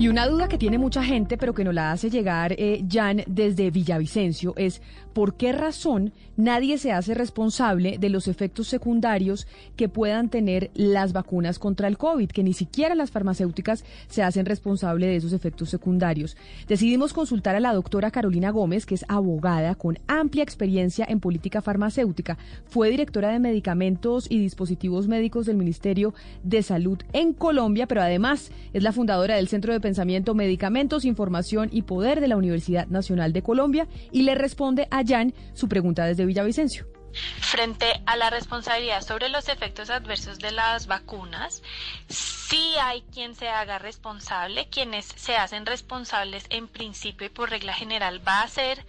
Y una duda que tiene mucha gente, pero que nos la hace llegar eh, Jan desde Villavicencio, es por qué razón nadie se hace responsable de los efectos secundarios que puedan tener las vacunas contra el COVID, que ni siquiera las farmacéuticas se hacen responsables de esos efectos secundarios. Decidimos consultar a la doctora Carolina Gómez, que es abogada con amplia experiencia en política farmacéutica. Fue directora de medicamentos y dispositivos médicos del Ministerio de Salud en Colombia, pero además es la fundadora del Centro de Pensamiento Medicamentos, Información y Poder de la Universidad Nacional de Colombia y le responde a Jan su pregunta desde Villavicencio. Frente a la responsabilidad sobre los efectos adversos de las vacunas, sí hay quien se haga responsable, quienes se hacen responsables en principio y por regla general va a ser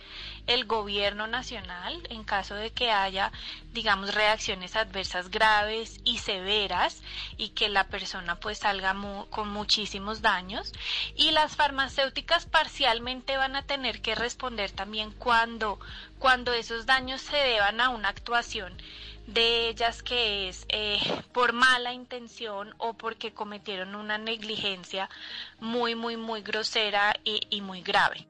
el gobierno nacional en caso de que haya, digamos, reacciones adversas graves y severas y que la persona pues salga con muchísimos daños. Y las farmacéuticas parcialmente van a tener que responder también cuando cuando esos daños se deban a una actuación de ellas que es eh, por mala intención o porque cometieron una negligencia muy, muy, muy grosera y, y muy grave.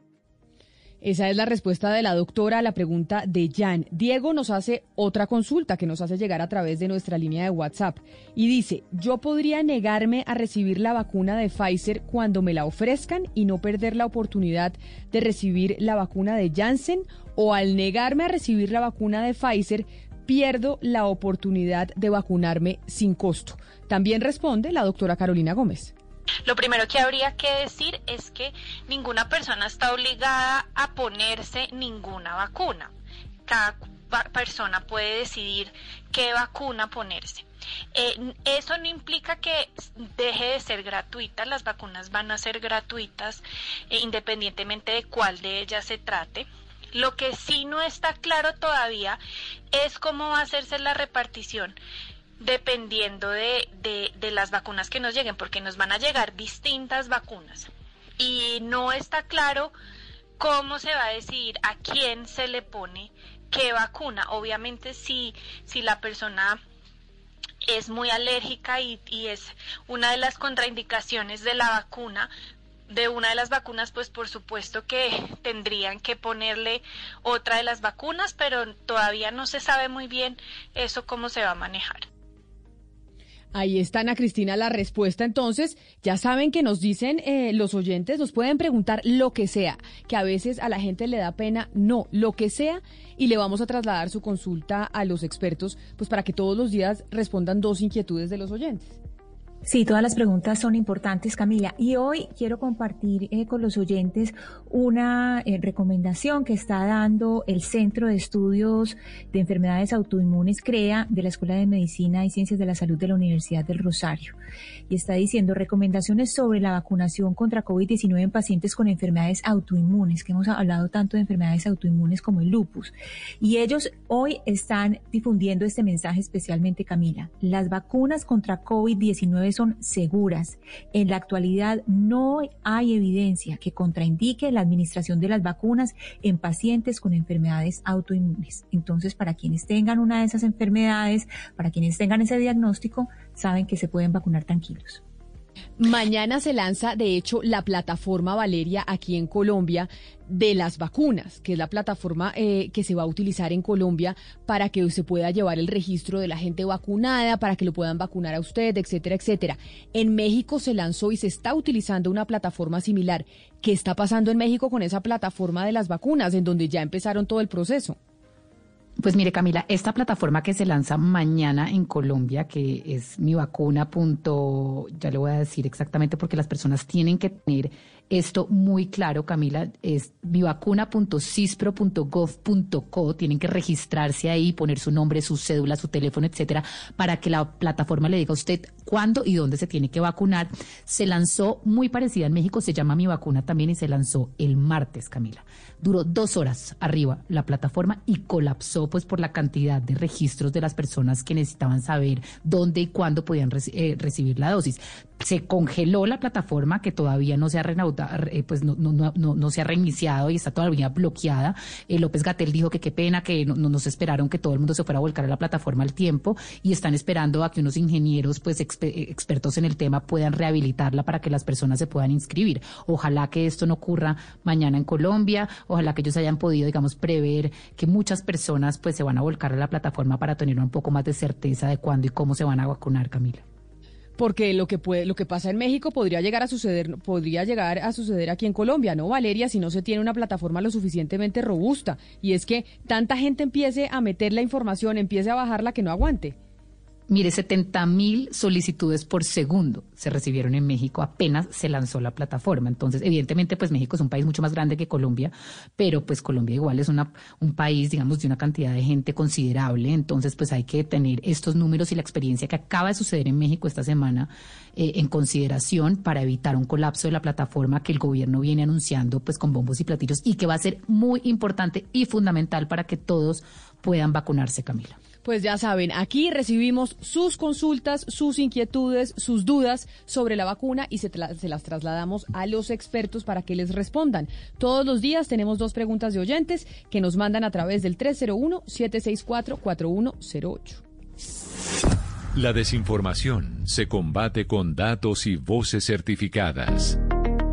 Esa es la respuesta de la doctora a la pregunta de Jan. Diego nos hace otra consulta que nos hace llegar a través de nuestra línea de WhatsApp y dice, yo podría negarme a recibir la vacuna de Pfizer cuando me la ofrezcan y no perder la oportunidad de recibir la vacuna de Janssen o al negarme a recibir la vacuna de Pfizer pierdo la oportunidad de vacunarme sin costo. También responde la doctora Carolina Gómez. Lo primero que habría que decir es que ninguna persona está obligada a ponerse ninguna vacuna. Cada persona puede decidir qué vacuna ponerse. Eh, eso no implica que deje de ser gratuita, las vacunas van a ser gratuitas eh, independientemente de cuál de ellas se trate. Lo que sí no está claro todavía es cómo va a hacerse la repartición dependiendo de, de, las vacunas que nos lleguen, porque nos van a llegar distintas vacunas. Y no está claro cómo se va a decidir a quién se le pone qué vacuna. Obviamente si, si la persona es muy alérgica y, y, es una de las contraindicaciones de la vacuna, de una de las vacunas, pues por supuesto que tendrían que ponerle otra de las vacunas, pero todavía no se sabe muy bien eso cómo se va a manejar. Ahí está, Ana Cristina, la respuesta. Entonces, ya saben que nos dicen eh, los oyentes, nos pueden preguntar lo que sea, que a veces a la gente le da pena, no, lo que sea, y le vamos a trasladar su consulta a los expertos, pues para que todos los días respondan dos inquietudes de los oyentes. Sí, todas las preguntas son importantes, Camila. Y hoy quiero compartir eh, con los oyentes una eh, recomendación que está dando el Centro de Estudios de Enfermedades Autoinmunes, CREA, de la Escuela de Medicina y Ciencias de la Salud de la Universidad del Rosario. Y está diciendo recomendaciones sobre la vacunación contra COVID-19 en pacientes con enfermedades autoinmunes, que hemos hablado tanto de enfermedades autoinmunes como el lupus. Y ellos hoy están difundiendo este mensaje especialmente, Camila. Las vacunas contra COVID-19 son seguras. En la actualidad no hay evidencia que contraindique la administración de las vacunas en pacientes con enfermedades autoinmunes. Entonces, para quienes tengan una de esas enfermedades, para quienes tengan ese diagnóstico, saben que se pueden vacunar tranquilos. Mañana se lanza, de hecho, la plataforma Valeria aquí en Colombia de las vacunas, que es la plataforma eh, que se va a utilizar en Colombia para que se pueda llevar el registro de la gente vacunada, para que lo puedan vacunar a usted, etcétera, etcétera. En México se lanzó y se está utilizando una plataforma similar. ¿Qué está pasando en México con esa plataforma de las vacunas, en donde ya empezaron todo el proceso? Pues mire, Camila, esta plataforma que se lanza mañana en Colombia, que es mi vacuna. ya le voy a decir exactamente porque las personas tienen que tener esto muy claro, Camila, es mivacuna.cispro.gov.co. Tienen que registrarse ahí, poner su nombre, su cédula, su teléfono, etcétera, para que la plataforma le diga a usted cuándo y dónde se tiene que vacunar. Se lanzó muy parecida en México, se llama Mi Vacuna también y se lanzó el martes, Camila. Duró dos horas arriba la plataforma y colapsó pues por la cantidad de registros de las personas que necesitaban saber dónde y cuándo podían eh, recibir la dosis. Se congeló la plataforma que todavía no se ha renaudado, eh, pues no, no, no, no, se ha reiniciado y está todavía bloqueada. Eh, López Gatel dijo que qué pena que no, nos esperaron que todo el mundo se fuera a volcar a la plataforma al tiempo y están esperando a que unos ingenieros pues expertos en el tema puedan rehabilitarla para que las personas se puedan inscribir. Ojalá que esto no ocurra mañana en Colombia, ojalá que ellos hayan podido, digamos, prever que muchas personas pues se van a volcar a la plataforma para tener un poco más de certeza de cuándo y cómo se van a vacunar, Camila porque lo que puede, lo que pasa en México podría llegar a suceder, podría llegar a suceder aquí en Colombia, ¿no, Valeria? Si no se tiene una plataforma lo suficientemente robusta. Y es que tanta gente empiece a meter la información, empiece a bajarla que no aguante. Mire, 70 mil solicitudes por segundo se recibieron en México apenas se lanzó la plataforma. Entonces, evidentemente, pues México es un país mucho más grande que Colombia, pero pues Colombia igual es una, un país, digamos, de una cantidad de gente considerable. Entonces, pues hay que tener estos números y la experiencia que acaba de suceder en México esta semana eh, en consideración para evitar un colapso de la plataforma que el gobierno viene anunciando pues con bombos y platillos y que va a ser muy importante y fundamental para que todos puedan vacunarse, Camila. Pues ya saben, aquí recibimos sus consultas, sus inquietudes, sus dudas sobre la vacuna y se, las trasladamos a los expertos para que les respondan. Todos los días tenemos dos preguntas de oyentes que nos mandan a través del 301-764-4108. La desinformación se combate con datos y voces certificadas.